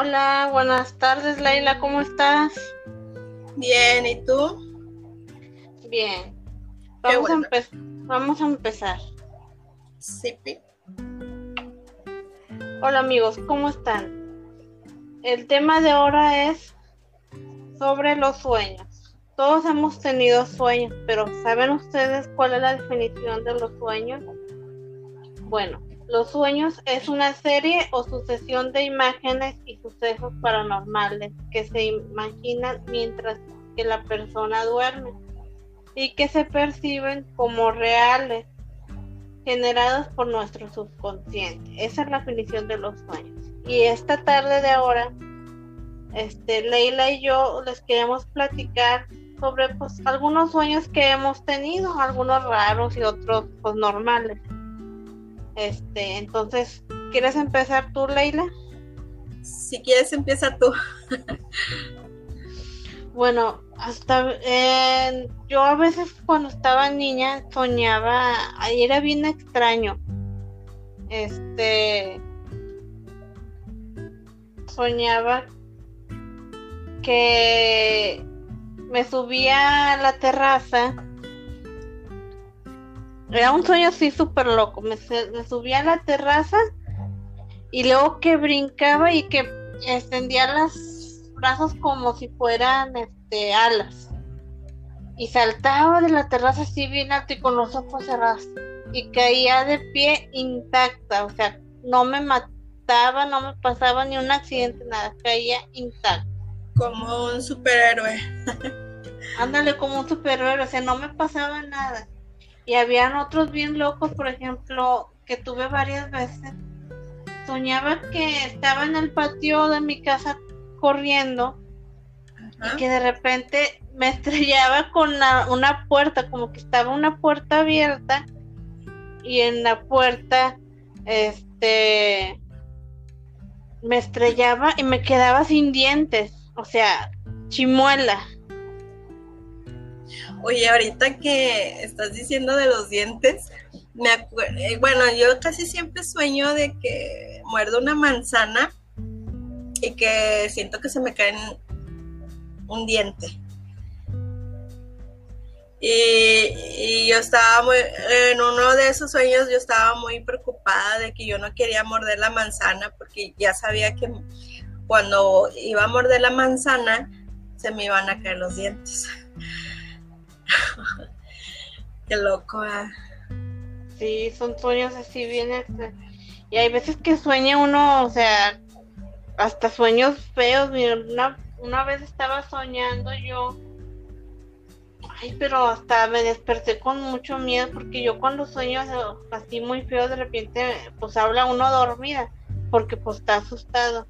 Hola, buenas tardes, Leila, ¿cómo estás? Bien, ¿y tú? Bien. Vamos, a, vamos a empezar. Sí. Hola amigos, ¿cómo están? El tema de ahora es sobre los sueños. Todos hemos tenido sueños, pero ¿saben ustedes cuál es la definición de los sueños? Bueno, los sueños es una serie o sucesión de imágenes y sucesos paranormales que se imaginan mientras que la persona duerme y que se perciben como reales, generados por nuestro subconsciente. Esa es la definición de los sueños. Y esta tarde de ahora, este, Leila y yo les queremos platicar sobre pues, algunos sueños que hemos tenido, algunos raros y otros pues normales. Este, entonces, ¿quieres empezar tú, Leila? Si quieres, empieza tú. bueno, hasta yo a veces cuando estaba niña soñaba, ahí era bien extraño. Este soñaba que me subía a la terraza era un sueño así súper loco. Me, subía a la terraza y luego que brincaba y que extendía los brazos como si fueran este, alas. Y saltaba de la terraza así bien alto y con los ojos cerrados. Y caía de pie intacta. O sea, no me mataba, no me pasaba ni un accidente, nada. Caía intacta. Como un superhéroe. Ándale, como un superhéroe. O sea, no me pasaba nada y habían otros bien locos, por ejemplo, que tuve varias veces. Soñaba que estaba en el patio de mi casa corriendo y que de repente me estrellaba con una puerta, como que estaba una puerta abierta y en la puerta, este, me estrellaba y me quedaba sin dientes, o sea, chimuela. Oye, ahorita que estás diciendo de los dientes, me eh, bueno, yo casi siempre sueño de que muerdo una manzana y que siento que se me cae un diente. Y, yo estaba muy, en uno de esos sueños yo estaba muy preocupada de que yo no quería morder la manzana porque ya sabía que cuando iba a morder la manzana se me iban a caer los dientes. Qué loco, ¿eh? Sí, son sueños así bien Y hay veces que sueña uno, o sea, hasta sueños feos. Una, una vez estaba soñando yo. Ay, pero hasta me desperté con mucho miedo porque yo cuando sueño así muy feo de repente pues habla uno dormida porque pues está asustado.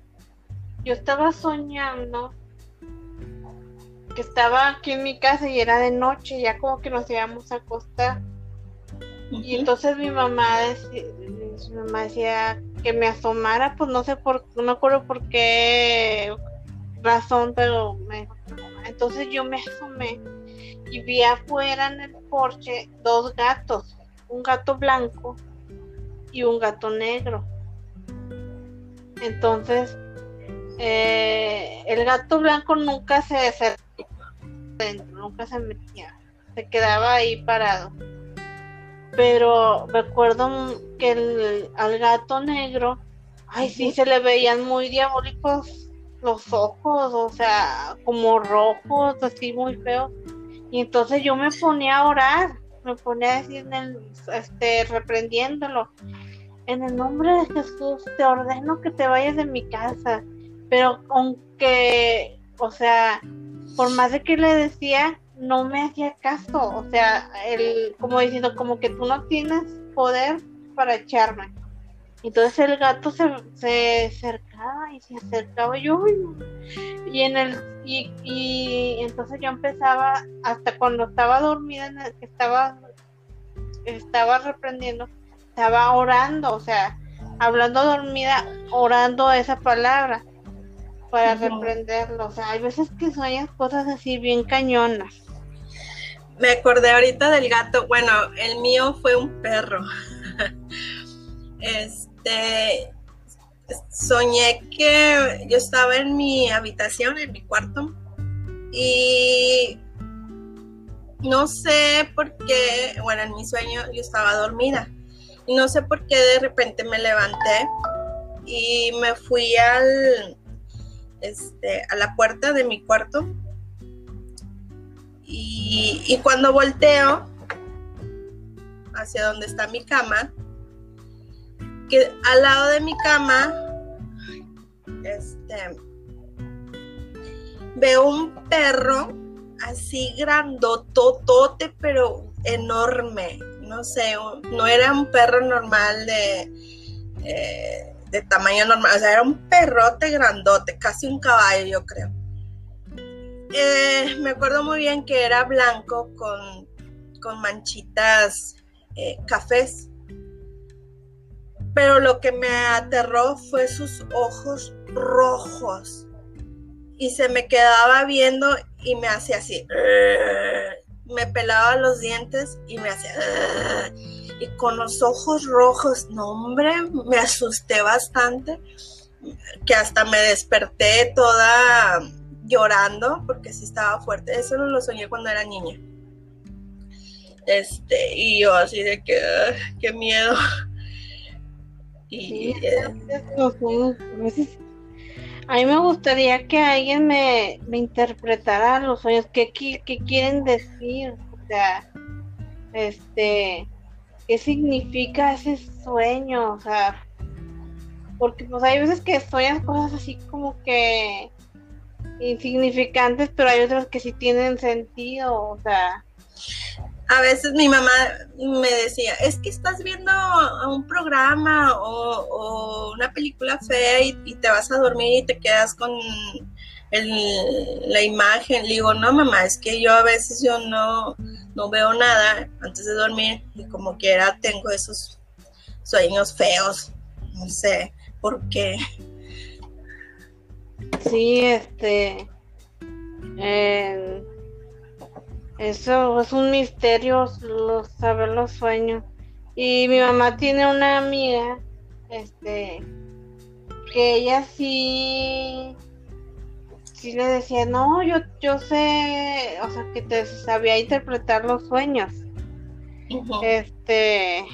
Yo estaba soñando estaba aquí en mi casa y era de noche, ya como que nos íbamos a acostar. Y entonces mi mamá, decía, mi mamá decía que me asomara, pues no sé por, no me acuerdo por qué razón, pero me, entonces yo me asomé y vi afuera en el porche dos gatos, un gato blanco y un gato negro. Entonces, eh, el gato blanco nunca se acercó nunca se metía, se quedaba ahí parado. Pero recuerdo que el, al gato negro, ay, sí, se le veían muy diabólicos los ojos, o sea, como rojos, así muy feos. Y entonces yo me ponía a orar, me ponía a decir, este, reprendiéndolo. En el nombre de Jesús te ordeno que te vayas de mi casa. Pero aunque, o sea, por más de que le decía, no me hacía caso. O sea, el, como diciendo, como que tú no tienes poder para echarme. Entonces el gato se, se acercaba y se acercaba yo y en el y, y entonces yo empezaba hasta cuando estaba dormida que estaba estaba reprendiendo estaba orando o sea hablando dormida orando esa palabra para reprenderlo. O sea, hay veces que sueñas cosas así bien cañonas. Me acordé ahorita del gato. Bueno, el mío fue un perro. Este, soñé que yo estaba en mi habitación, en mi cuarto, y no sé por qué, bueno, en mi sueño yo estaba dormida, y no sé por qué de repente me levanté y me fui al, este, a la puerta de mi cuarto, y, y cuando volteo hacia donde está mi cama, que al lado de mi cama, este, veo un perro así grandototote, pero enorme. No sé, no era un perro normal de, eh, de tamaño normal, o sea, era un perrote grandote, casi un caballo, yo creo. Eh, me acuerdo muy bien que era blanco con, con manchitas eh, cafés pero lo que me aterró fue sus ojos rojos. Y se me quedaba viendo y me hacía así. Me pelaba los dientes y me hacía. Y con los ojos rojos, no hombre, me asusté bastante. Que hasta me desperté toda llorando porque sí estaba fuerte. Eso no lo soñé cuando era niña. Este, y yo así de que, qué miedo. Y, a mí me gustaría que alguien me, interpretara los sueños, qué, qué, quieren decir, o sea, este, qué significa ese sueño, o sea, porque pues hay veces que sueñas cosas así como que insignificantes, pero hay otras que sí tienen sentido, o sea, a veces mi mamá me decía, es que estás viendo un programa o, una película fea y, te vas a dormir y te quedas con la imagen. Le digo, no mamá, es que yo a veces yo no, no veo nada antes de dormir y como quiera tengo esos sueños feos. No sé por qué. Sí, este... Eh eso es un misterio, saber los sueños. Y mi mamá tiene una amiga, este, que ella sí, sí le decía, no, yo, yo sé, o sea, que te sabía interpretar los sueños. Este,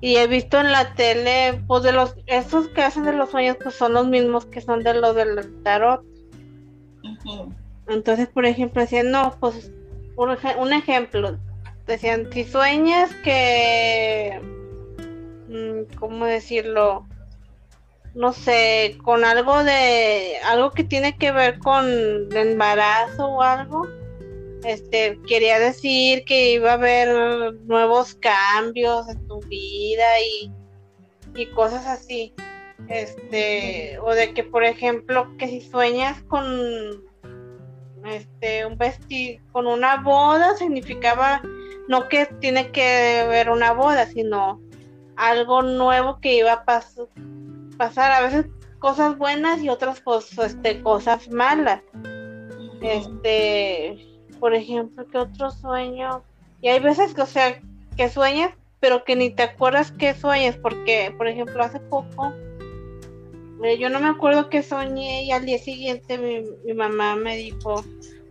y he visto en la tele, pues de los, esos que hacen de los sueños, pues son los mismos que son de los del tarot. Entonces, por ejemplo, decían, no, pues un ejemplo, decían, si sueñas que, mm, ¿cómo decirlo? No sé, con algo de, algo que tiene que ver con embarazo o algo, este, quería decir que iba a haber nuevos cambios en tu vida y, y cosas así. Este, o de que, por ejemplo, que si sueñas con este, un vestido con una boda significaba no que tiene que ver una boda, sino algo nuevo que iba a pasar, a veces cosas buenas y otras cosas, este, cosas malas. Este, por ejemplo, que otro sueño, y hay veces que, o sea, que sueñas, pero que ni te acuerdas que sueñas, porque, por ejemplo, hace poco, eh, yo no me acuerdo que soñé y al día siguiente mi, mamá me dijo,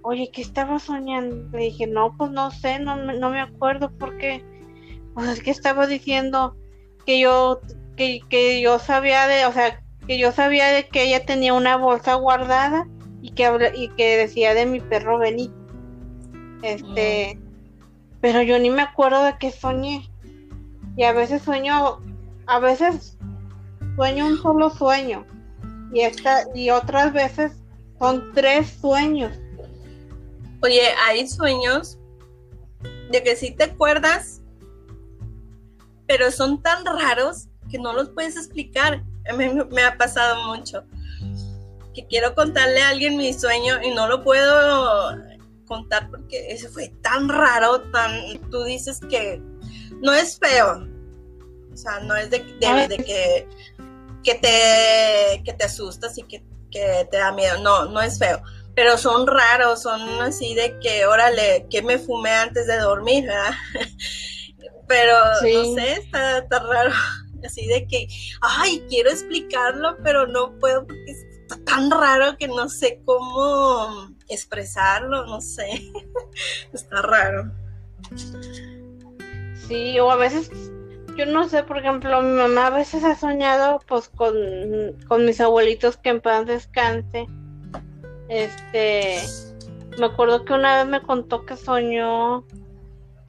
oye, ¿qué estaba soñando? Le dije, no, pues no sé, no, no me acuerdo porque, pues es que estaba diciendo que yo, que, que yo sabía de, o sea, que yo sabía de que ella tenía una bolsa guardada y que, y que decía de mi perro Benito. Este, mm. pero yo ni me acuerdo de qué soñé. Y a veces sueño, a veces sueño un solo sueño y esta y otras veces son tres sueños. Oye, hay sueños de que sí te acuerdas, pero son tan raros que no los puedes explicar. A mí me ha pasado mucho que quiero contarle a alguien mi sueño y no lo puedo contar porque ese fue tan raro, tan tú dices que no es feo. O sea, no es de, de que que te, que te asustas y que, te da miedo. No, no es feo. Pero son raros, son así de que, órale, que me fumé antes de dormir, ¿verdad? Pero no sé, está, raro. así de que, ay, quiero explicarlo, pero no puedo porque está tan raro que no sé cómo expresarlo, no sé, está raro. Sí, o a veces, yo no sé, por ejemplo, mi mamá a veces ha soñado pues con, con mis abuelitos que en paz descanse. Este, me acuerdo que una vez me contó que soñó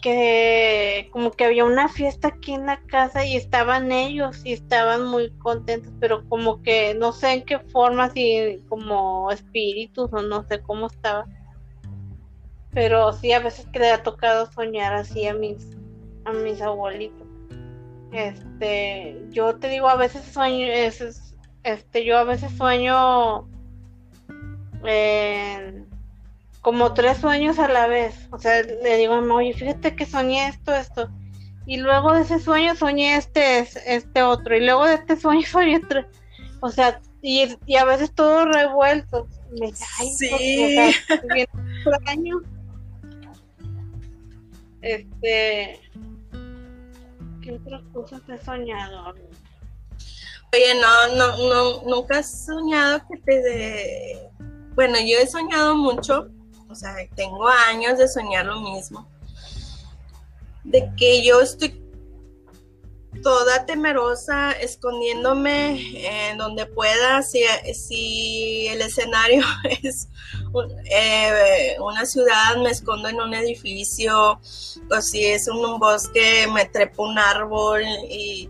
que como que había una fiesta aquí en la casa y estaban ellos y estaban muy contentos, pero como que no sé en qué forma, si como espíritus o no sé cómo estaba. Pero sí, a veces que le ha tocado soñar así a mis, a mis abuelitos. Este, yo te digo, a veces sueño, es, este, yo a veces sueño como tres sueños a la vez. O sea, le digo oye, fíjate que soñé esto, esto. Y luego de ese sueño soñé este, este otro. Y luego de este sueño soñé otro. O sea, y, y a veces todo revuelto. Me dice, ay, sí. Este. ¿Qué otras cosas he soñado? Oye, no, no, no, nunca has soñado que te de... Bueno, yo he soñado mucho o sea, tengo años de soñar lo mismo, de que yo estoy toda temerosa, escondiéndome en donde pueda, si, si el escenario es eh, una ciudad, me escondo en un edificio, o si es un, bosque, me trepo un árbol y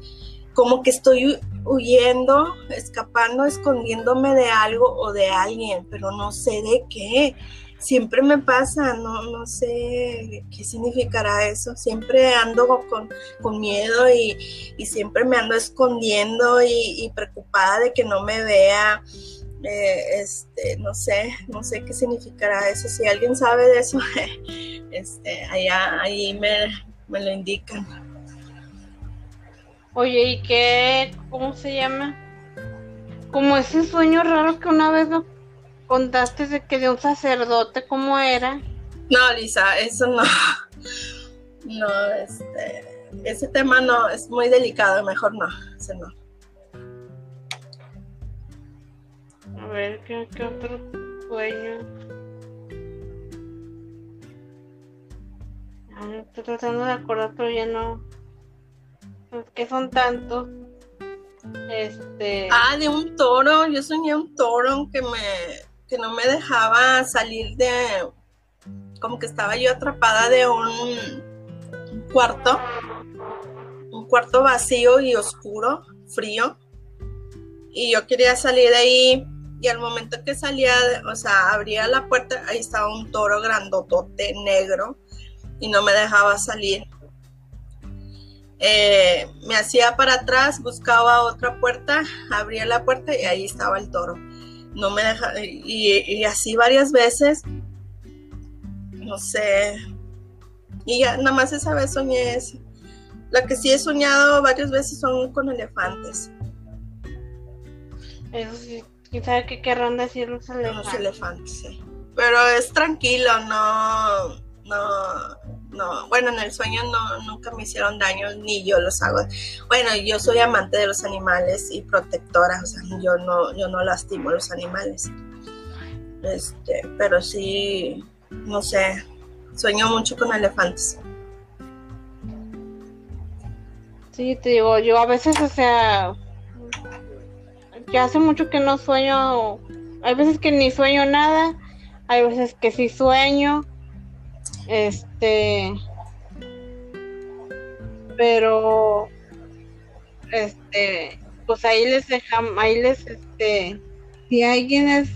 como que estoy huyendo, escapando, escondiéndome de algo o de alguien, pero no sé de qué siempre me pasa, no, no sé qué significará eso. Siempre ando con, miedo y, siempre me ando escondiendo y, preocupada de que no me vea. Eh, este, no sé, no sé qué significará eso. Si alguien sabe de eso, este, allá, ahí me, me lo indican. Oye, ¿y qué, cómo se llama? Como ese sueño raro que una vez no contaste de que de un sacerdote, ¿cómo era? No, Lisa, eso no. No, este. Ese tema no, es muy delicado, mejor no, ese no. A ver, ¿qué, otro sueño? estoy tratando de acordar, pero ya no. Es que son tantos. Este. Ah, de un toro. Yo soñé un toro que me que no me dejaba salir de, como que estaba yo atrapada de un cuarto, un cuarto vacío y oscuro, frío, y yo quería salir de ahí y al momento que salía, o sea, abría la puerta, ahí estaba un toro grandotote negro y no me dejaba salir. Eh, me hacía para atrás, buscaba otra puerta, abría la puerta y ahí estaba el toro no me deja, y, así varias veces, no sé, y ya nada más esa vez soñé eso. La que sí he soñado varias veces son con elefantes. Eso sí, quién sabe qué querrán decir los elefantes. Los elefantes, sí. Pero es tranquilo, no, no, no, bueno, en el sueño no, nunca me hicieron daño, ni yo los hago. Bueno, yo soy amante de los animales y protectora, o sea, yo no, yo no lastimo a los animales. Este, pero sí, no sé, sueño mucho con elefantes. Sí, te digo, yo a veces, o sea, ya hace mucho que no sueño, hay veces que ni sueño nada, hay veces que sí sueño, este, pero, este, pues ahí les dejamos, ahí les, este, si alguien es,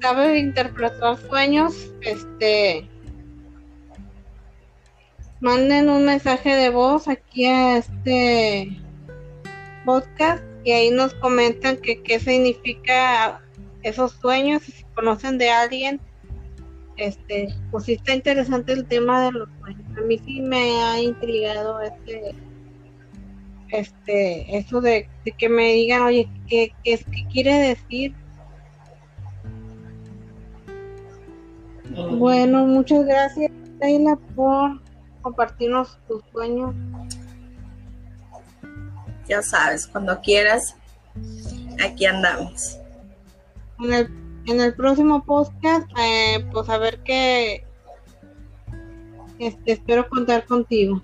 sabe interpretar sueños, este, manden un mensaje de voz aquí a este podcast y ahí nos comentan que qué significa esos sueños, si conocen de alguien este, pues sí está interesante el tema de los sueños. A mí sí me ha intrigado este, este, eso de, que me digan, oye, ¿qué, qué, qué quiere decir? Bueno, muchas gracias, Leila, por compartirnos tus sueños. Ya sabes, cuando quieras, aquí andamos. En el, en el próximo podcast, eh, pues a ver qué. Este, espero contar contigo.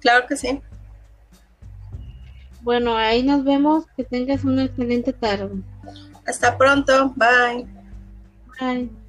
Claro que sí. Bueno, ahí nos vemos. Que tengas una excelente tarde. Hasta pronto. Bye. Bye.